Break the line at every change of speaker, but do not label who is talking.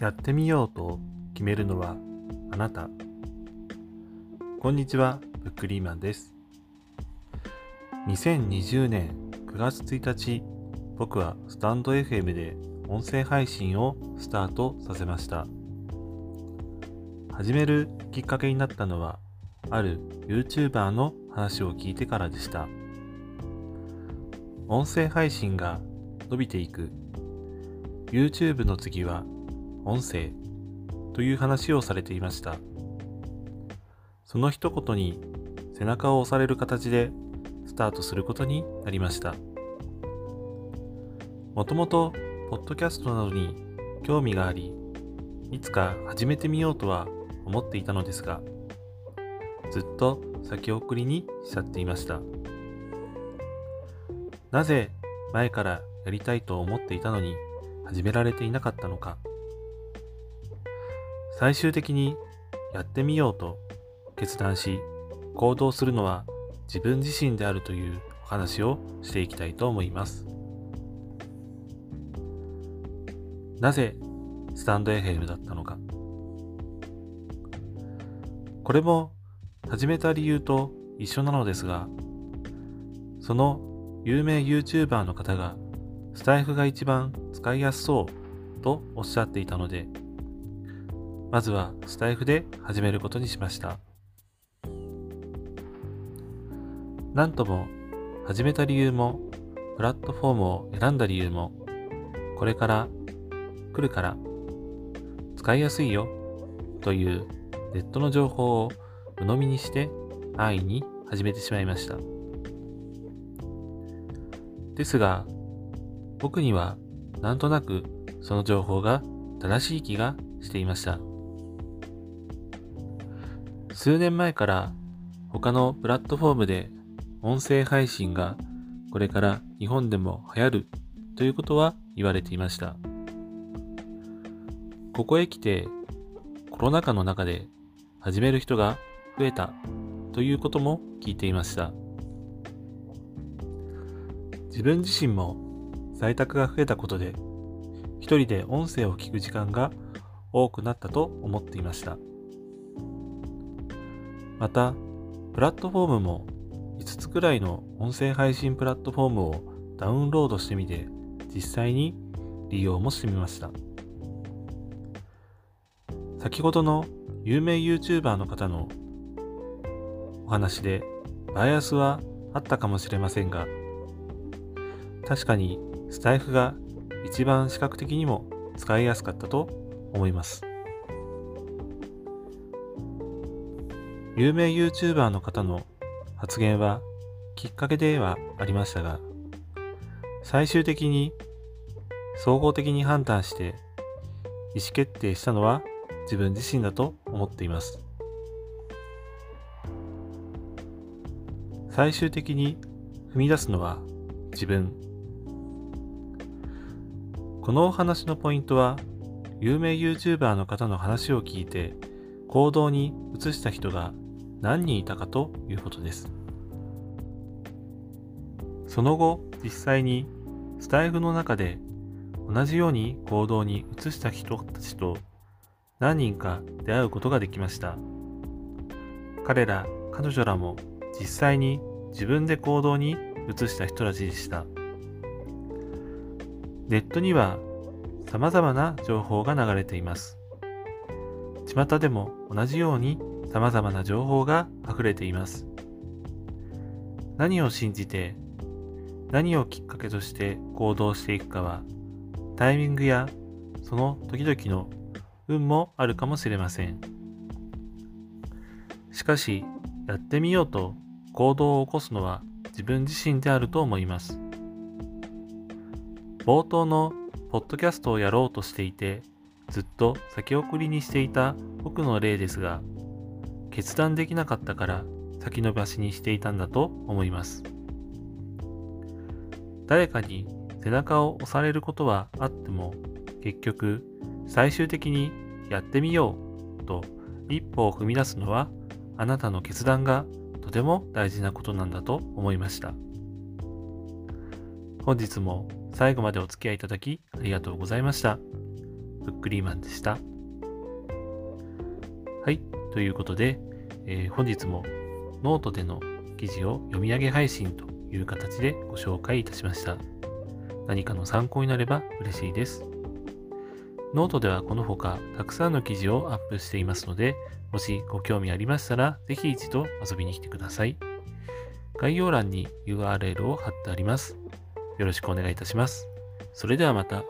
やってみようと決めるのはあなた。こんにちは、ブックリーマンです。2020年9月1日、僕はスタンド FM で音声配信をスタートさせました。始めるきっかけになったのは、ある YouTuber の話を聞いてからでした。音声配信が伸びていく。YouTube の次は音声という話をされていました。その一言に背中を押される形でスタートすることになりました。もともと、ポッドキャストなどに興味があり、いつか始めてみようとは思っていたのですが、ずっと先送りにしちゃっていました。なぜ前からやりたいと思っていたのに始められていなかったのか。最終的にやってみようと決断し行動するのは自分自身であるというお話をしていきたいと思います。なぜスタンド FM だったのか。これも始めた理由と一緒なのですが、その有名 YouTuber の方がスタイフが一番使いやすそうとおっしゃっていたので、まずはスタイフで始めることにしました。なんとも始めた理由もプラットフォームを選んだ理由もこれから来るから使いやすいよというネットの情報を鵜呑みにして安易に始めてしまいました。ですが僕にはなんとなくその情報が正しい気がしていました。数年前から他のプラットフォームで音声配信がこれから日本でも流行るということは言われていました。ここへ来てコロナ禍の中で始める人が増えたということも聞いていました。自分自身も在宅が増えたことで一人で音声を聞く時間が多くなったと思っていました。また、プラットフォームも5つくらいの音声配信プラットフォームをダウンロードしてみて、実際に利用もしてみました。先ほどの有名 YouTuber の方のお話でバイアスはあったかもしれませんが、確かにスタイフが一番視覚的にも使いやすかったと思います。有名 YouTuber の方の発言はきっかけではありましたが、最終的に総合的に判断して意思決定したのは自分自身だと思っています。最終的に踏み出すのは自分。このお話のポイントは、有名 YouTuber の方の話を聞いて行動に移した人が何人いたかということです。その後、実際にスタイフの中で同じように行動に移した人たちと何人か出会うことができました。彼ら、彼女らも実際に自分で行動に移した人たちでした。ネットには様々な情報が流れています。巷でも同じように様々な情報が溢れています。何を信じて、何をきっかけとして行動していくかは、タイミングやその時々の運もあるかもしれません。しかし、やってみようと行動を起こすのは自分自身であると思います。冒頭のポッドキャストをやろうとしていて、ずっと先送りにしていた僕の例ですが、決断できなかったから先延ばしにしていたんだと思います。誰かに背中を押されることはあっても結局最終的にやってみようと一歩を踏み出すのはあなたの決断がとても大事なことなんだと思いました。本日も最後までお付き合いいただきありがとうございました。ブックリーマンでした。はい、ということで、えー、本日もノートでの記事を読み上げ配信という形でご紹介いたしました。何かの参考になれば嬉しいです。ノートではこのほかたくさんの記事をアップしていますので、もしご興味ありましたら、ぜひ一度遊びに来てください。概要欄に URL を貼ってあります。よろしくお願いいたします。それではまた。